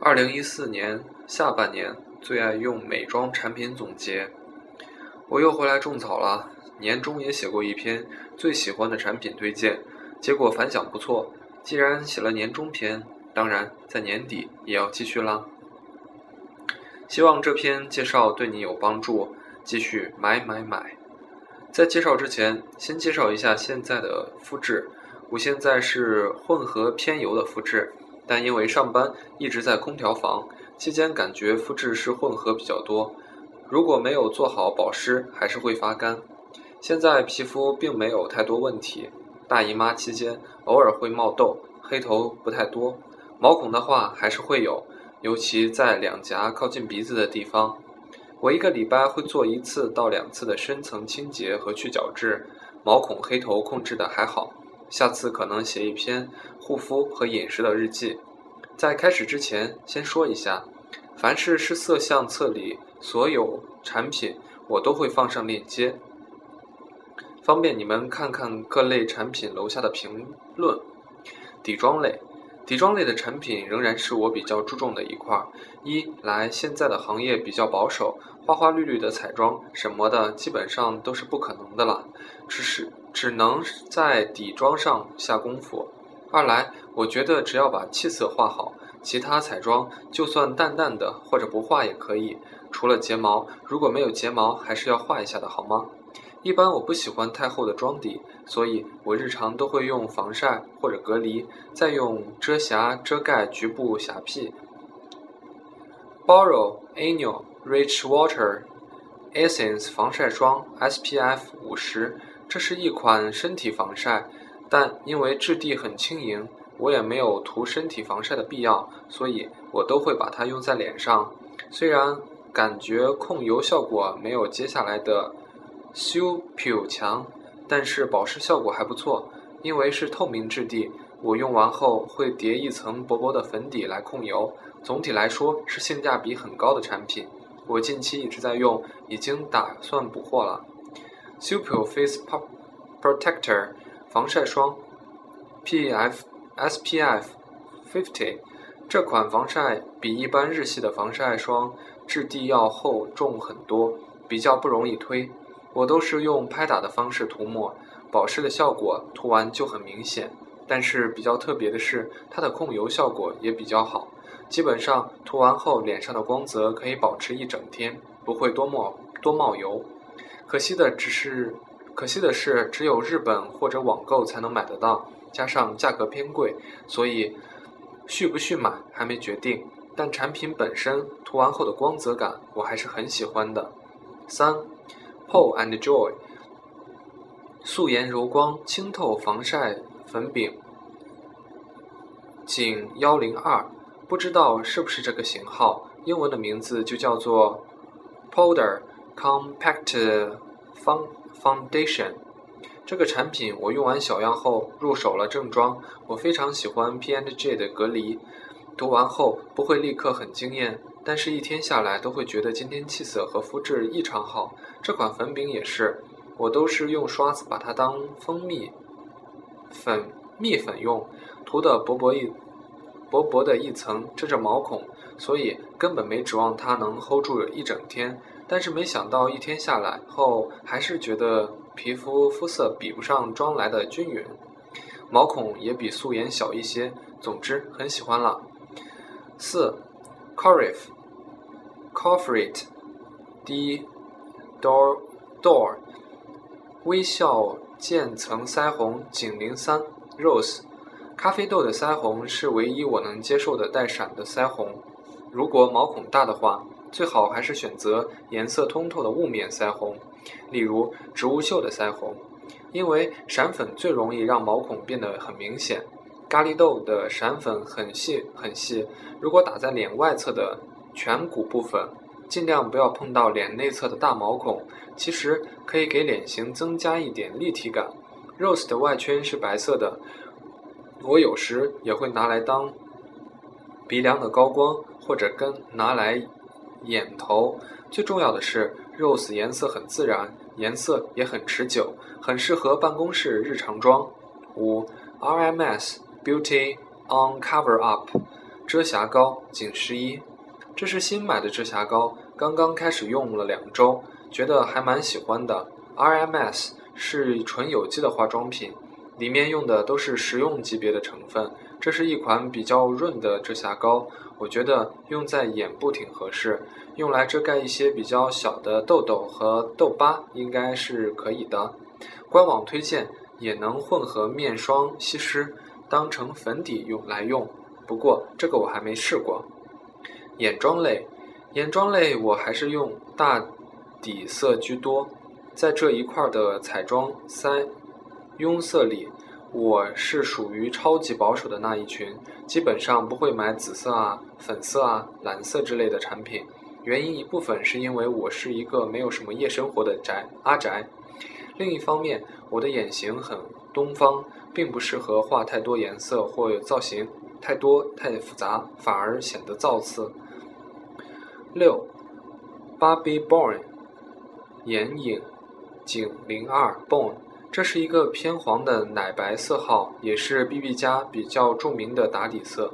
二零一四年下半年最爱用美妆产品总结。我又回来种草了，年终也写过一篇最喜欢的产品推荐，结果反响不错。既然写了年终篇，当然在年底也要继续啦。希望这篇介绍对你有帮助，继续买买买。在介绍之前，先介绍一下现在的肤质。我现在是混合偏油的肤质。但因为上班一直在空调房期间，感觉肤质是混合比较多。如果没有做好保湿，还是会发干。现在皮肤并没有太多问题，大姨妈期间偶尔会冒痘，黑头不太多。毛孔的话还是会有，尤其在两颊靠近鼻子的地方。我一个礼拜会做一次到两次的深层清洁和去角质，毛孔黑头控制的还好。下次可能写一篇护肤和饮食的日记。在开始之前，先说一下，凡是试色相册里所有产品，我都会放上链接，方便你们看看各类产品楼下的评论。底妆类，底妆类的产品仍然是我比较注重的一块。一来，现在的行业比较保守，花花绿绿的彩妆什么的，基本上都是不可能的了，只是。只能在底妆上下功夫。二来，我觉得只要把气色画好，其他彩妆就算淡淡的或者不画也可以。除了睫毛，如果没有睫毛，还是要画一下的好吗？一般我不喜欢太厚的妆底，所以我日常都会用防晒或者隔离，再用遮瑕遮盖局部瑕疵。Borrow Annual Rich Water Essence 防晒霜 SPF 五十。这是一款身体防晒，但因为质地很轻盈，我也没有涂身体防晒的必要，所以我都会把它用在脸上。虽然感觉控油效果没有接下来的 Super 强，但是保湿效果还不错。因为是透明质地，我用完后会叠一层薄薄的粉底来控油。总体来说是性价比很高的产品，我近期一直在用，已经打算补货了。Super Face Protector 防晒霜，P.F. S.P.F. Fifty，这款防晒比一般日系的防晒霜质地要厚重很多，比较不容易推。我都是用拍打的方式涂抹，保湿的效果涂完就很明显。但是比较特别的是，它的控油效果也比较好，基本上涂完后脸上的光泽可以保持一整天，不会多冒多冒油。可惜的只是，可惜的是，只有日本或者网购才能买得到，加上价格偏贵，所以续不续买还没决定。但产品本身涂完后的光泽感，我还是很喜欢的。三，Paul and Joy 素颜柔光清透防晒粉饼，仅幺零二，不知道是不是这个型号，英文的名字就叫做 Powder。Compact Foundation 这个产品我用完小样后入手了正装，我非常喜欢 PNG 的隔离，涂完后不会立刻很惊艳，但是一天下来都会觉得今天气色和肤质异常好。这款粉饼也是，我都是用刷子把它当蜂蜜粉蜜粉用，涂的薄薄一薄薄的一层遮着毛孔，所以根本没指望它能 hold 住一整天。但是没想到一天下来后，还是觉得皮肤肤色比不上妆来的均匀，毛孔也比素颜小一些。总之很喜欢了。四 c o r i f c o f r i t D Door Door 微笑渐层腮红紧零三 Rose 咖啡豆的腮红是唯一我能接受的带闪的腮红。如果毛孔大的话。最好还是选择颜色通透的雾面腮红，例如植物秀的腮红，因为闪粉最容易让毛孔变得很明显。咖喱豆的闪粉很细很细，如果打在脸外侧的颧骨部分，尽量不要碰到脸内侧的大毛孔，其实可以给脸型增加一点立体感。Rose 的外圈是白色的，我有时也会拿来当鼻梁的高光，或者跟拿来。眼头最重要的是，rose 颜色很自然，颜色也很持久，很适合办公室日常妆。五，RMS Beauty on Cover Up 遮瑕膏仅十一，这是新买的遮瑕膏，刚刚开始用了两周，觉得还蛮喜欢的。RMS 是纯有机的化妆品，里面用的都是食用级别的成分。这是一款比较润的遮瑕膏，我觉得用在眼部挺合适，用来遮盖一些比较小的痘痘和痘疤应该是可以的。官网推荐也能混合面霜吸湿，当成粉底用来用。不过这个我还没试过。眼妆类，眼妆类我还是用大底色居多，在这一块的彩妆腮庸色里。我是属于超级保守的那一群，基本上不会买紫色啊、粉色啊、蓝色之类的产品。原因一部分是因为我是一个没有什么夜生活的宅阿宅，另一方面我的眼型很东方，并不适合画太多颜色或造型太多太复杂，反而显得造次。六，Barbie Born 眼影井零二 Born。这是一个偏黄的奶白色号，也是 BB 家比较著名的打底色，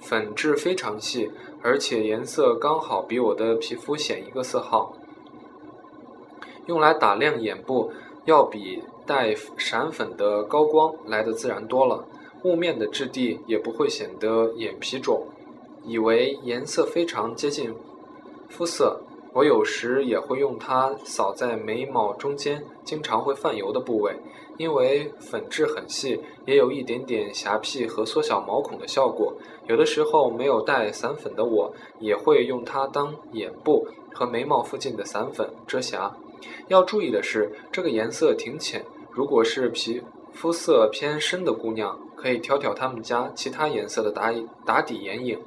粉质非常细，而且颜色刚好比我的皮肤显一个色号。用来打亮眼部，要比带闪粉的高光来的自然多了，雾面的质地也不会显得眼皮肿，以为颜色非常接近肤色。我有时也会用它扫在眉毛中间经常会泛油的部位，因为粉质很细，也有一点点瑕疵和缩小毛孔的效果。有的时候没有带散粉的我，也会用它当眼部和眉毛附近的散粉遮瑕。要注意的是，这个颜色挺浅，如果是皮肤色偏深的姑娘，可以挑挑他们家其他颜色的打打底眼影，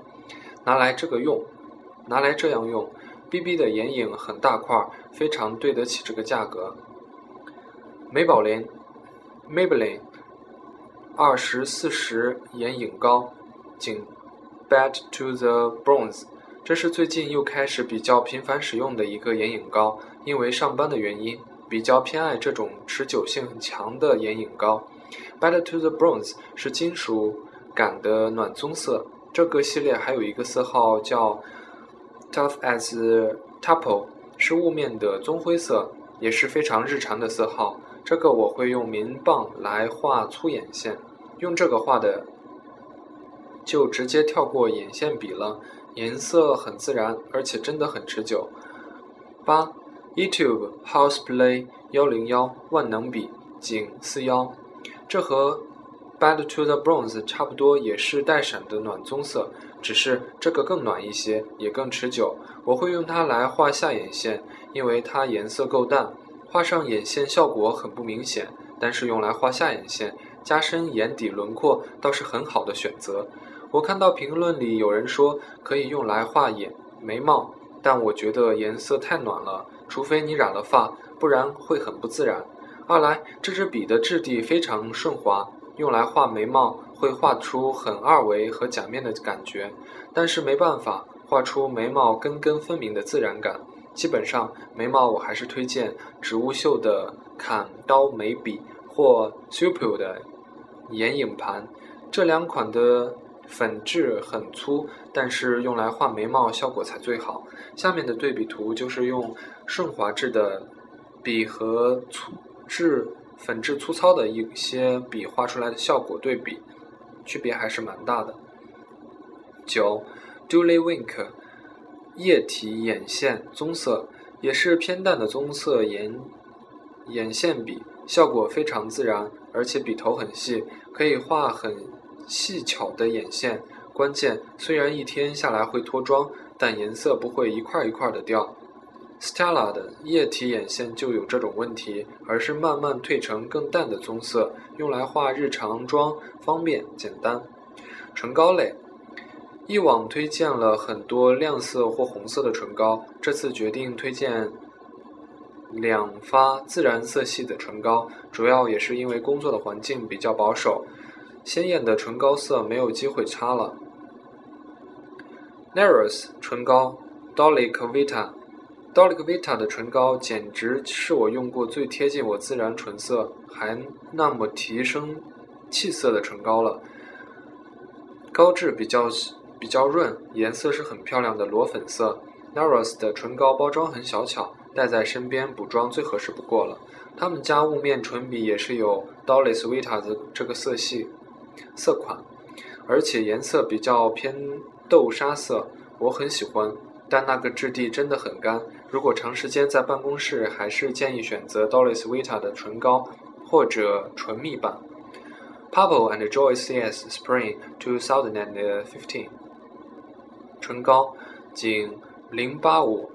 拿来这个用，拿来这样用。B B 的眼影很大块，非常对得起这个价格。美宝莲 （Maybelline） 二十四十眼影膏，仅 Bad to the Bronze，这是最近又开始比较频繁使用的一个眼影膏，因为上班的原因，比较偏爱这种持久性很强的眼影膏。Bad to the Bronze 是金属感的暖棕色，这个系列还有一个色号叫。Tough as t u p p l e 是雾面的棕灰色，也是非常日常的色号。这个我会用棉棒来画粗眼线，用这个画的就直接跳过眼线笔了，颜色很自然，而且真的很持久。八，YouTube Houseplay 幺零幺万能笔井四幺，这和 Bad to the Bronze 差不多，也是带闪的暖棕色。只是这个更暖一些，也更持久。我会用它来画下眼线，因为它颜色够淡，画上眼线效果很不明显。但是用来画下眼线、加深眼底轮廓倒是很好的选择。我看到评论里有人说可以用来画眼眉毛，但我觉得颜色太暖了，除非你染了发，不然会很不自然。二来，这支笔的质地非常顺滑。用来画眉毛会画出很二维和假面的感觉，但是没办法画出眉毛根根分明的自然感。基本上眉毛我还是推荐植物秀的砍刀眉笔或 Super 的眼影盘，这两款的粉质很粗，但是用来画眉毛效果才最好。下面的对比图就是用顺滑质的笔和粗质。粉质粗糙的一些笔画出来的效果对比，区别还是蛮大的。九 d u l y Wink，液体眼线棕色，也是偏淡的棕色眼眼线笔，效果非常自然，而且笔头很细，可以画很细巧的眼线。关键虽然一天下来会脱妆，但颜色不会一块一块的掉。Stella 的液体眼线就有这种问题，而是慢慢褪成更淡的棕色，用来画日常妆方便简单。唇膏类，以往推荐了很多亮色或红色的唇膏，这次决定推荐两发自然色系的唇膏，主要也是因为工作的环境比较保守，鲜艳的唇膏色没有机会擦了。Narrows 唇膏，Dolly Vita。Dolce Vita 的唇膏简直是我用过最贴近我自然唇色，还那么提升气色的唇膏了。膏质比较比较润，颜色是很漂亮的裸粉色。Nars 的唇膏包装很小巧，带在身边补妆最合适不过了。他们家雾面唇笔也是有 Dolce Vita 的这个色系色款，而且颜色比较偏豆沙色，我很喜欢。但那个质地真的很干，如果长时间在办公室，还是建议选择 Dolce Vita 的唇膏或者唇蜜版。Purple and Joy CS Spring 2015唇膏仅085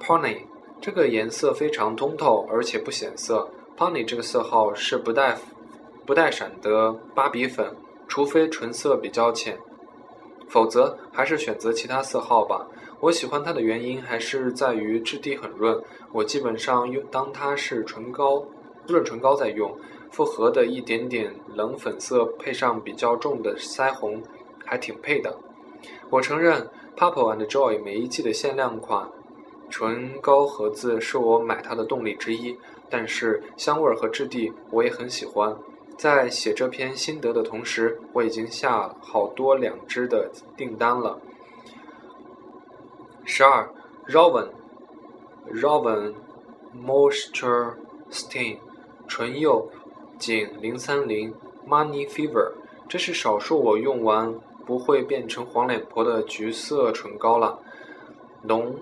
Pony 这个颜色非常通透，而且不显色。Pony 这个色号是不带不带闪的芭比粉，除非唇色比较浅，否则还是选择其他色号吧。我喜欢它的原因还是在于质地很润，我基本上用当它是唇膏、润唇膏在用。复合的一点点冷粉色配上比较重的腮红，还挺配的。我承认，Purple and Joy 每一季的限量款唇膏盒子是我买它的动力之一，但是香味和质地我也很喜欢。在写这篇心得的同时，我已经下好多两支的订单了。十二，Raven，Raven Moisture Stain 唇釉仅零三零 Money Fever，这是少数我用完不会变成黄脸婆的橘色唇膏了。浓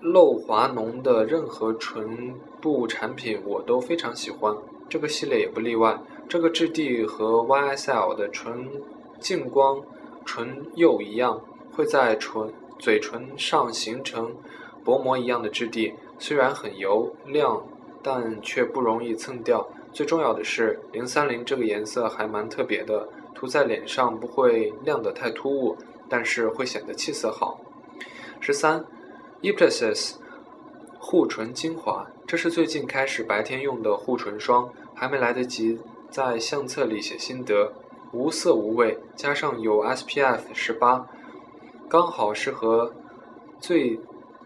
露滑浓的任何唇部产品我都非常喜欢，这个系列也不例外。这个质地和 YSL 的唇净光唇釉一样，会在唇。嘴唇上形成薄膜一样的质地，虽然很油亮，但却不容易蹭掉。最重要的是，零三零这个颜色还蛮特别的，涂在脸上不会亮得太突兀，但是会显得气色好。十三 e p l a s i s 护唇精华，这是最近开始白天用的护唇霜，还没来得及在相册里写心得，无色无味，加上有 SPF 十八。刚好适合最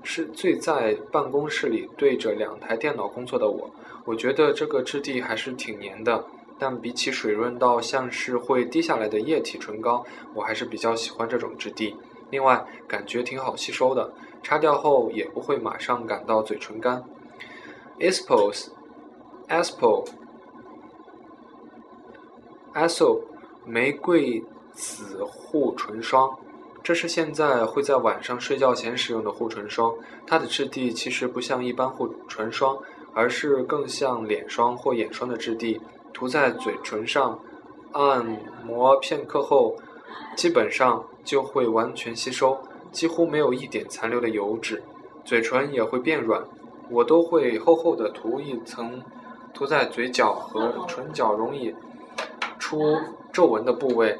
是最在办公室里对着两台电脑工作的我，我觉得这个质地还是挺黏的，但比起水润到像是会滴下来的液体唇膏，我还是比较喜欢这种质地。另外，感觉挺好吸收的，擦掉后也不会马上感到嘴唇干。Espos Espo Eso 玫瑰紫护唇霜。这是现在会在晚上睡觉前使用的护唇霜，它的质地其实不像一般护唇霜，而是更像脸霜或眼霜的质地。涂在嘴唇上，按摩片刻后，基本上就会完全吸收，几乎没有一点残留的油脂，嘴唇也会变软。我都会厚厚的涂一层，涂在嘴角和唇角容易出皱纹的部位。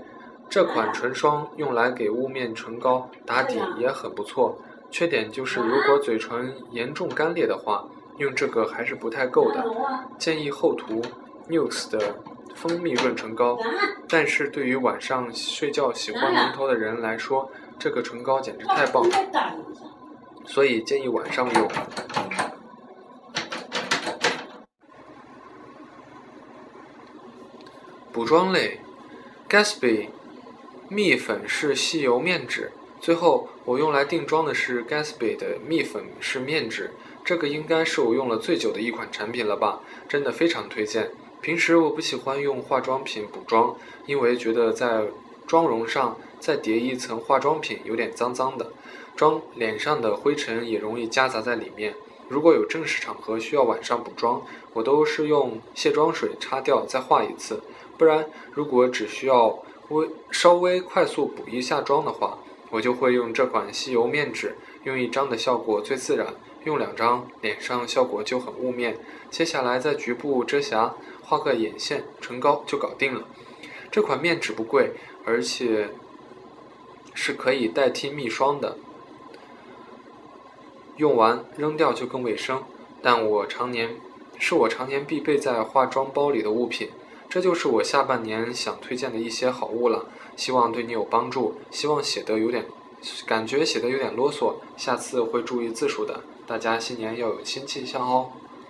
这款唇霜用来给雾面唇膏打底也很不错，缺点就是如果嘴唇严重干裂的话，用这个还是不太够的。建议厚涂 nux 的蜂蜜润唇膏，但是对于晚上睡觉喜欢浓头的人来说，这个唇膏简直太棒了，所以建议晚上用。补妆类，Gatsby。蜜粉是吸油面纸，最后我用来定妆的是 Gatsby 的蜜粉是面纸，这个应该是我用了最久的一款产品了吧，真的非常推荐。平时我不喜欢用化妆品补妆，因为觉得在妆容上再叠一层化妆品有点脏脏的，妆脸上的灰尘也容易夹杂在里面。如果有正式场合需要晚上补妆，我都是用卸妆水擦掉再画一次，不然如果只需要。微稍微快速补一下妆的话，我就会用这款吸油面纸，用一张的效果最自然，用两张脸上效果就很雾面。接下来在局部遮瑕，画个眼线、唇膏就搞定了。这款面纸不贵，而且是可以代替蜜霜的，用完扔掉就更卫生。但我常年是我常年必备在化妆包里的物品。这就是我下半年想推荐的一些好物了，希望对你有帮助。希望写的有点，感觉写的有点啰嗦，下次会注意字数的。大家新年要有新气象哦。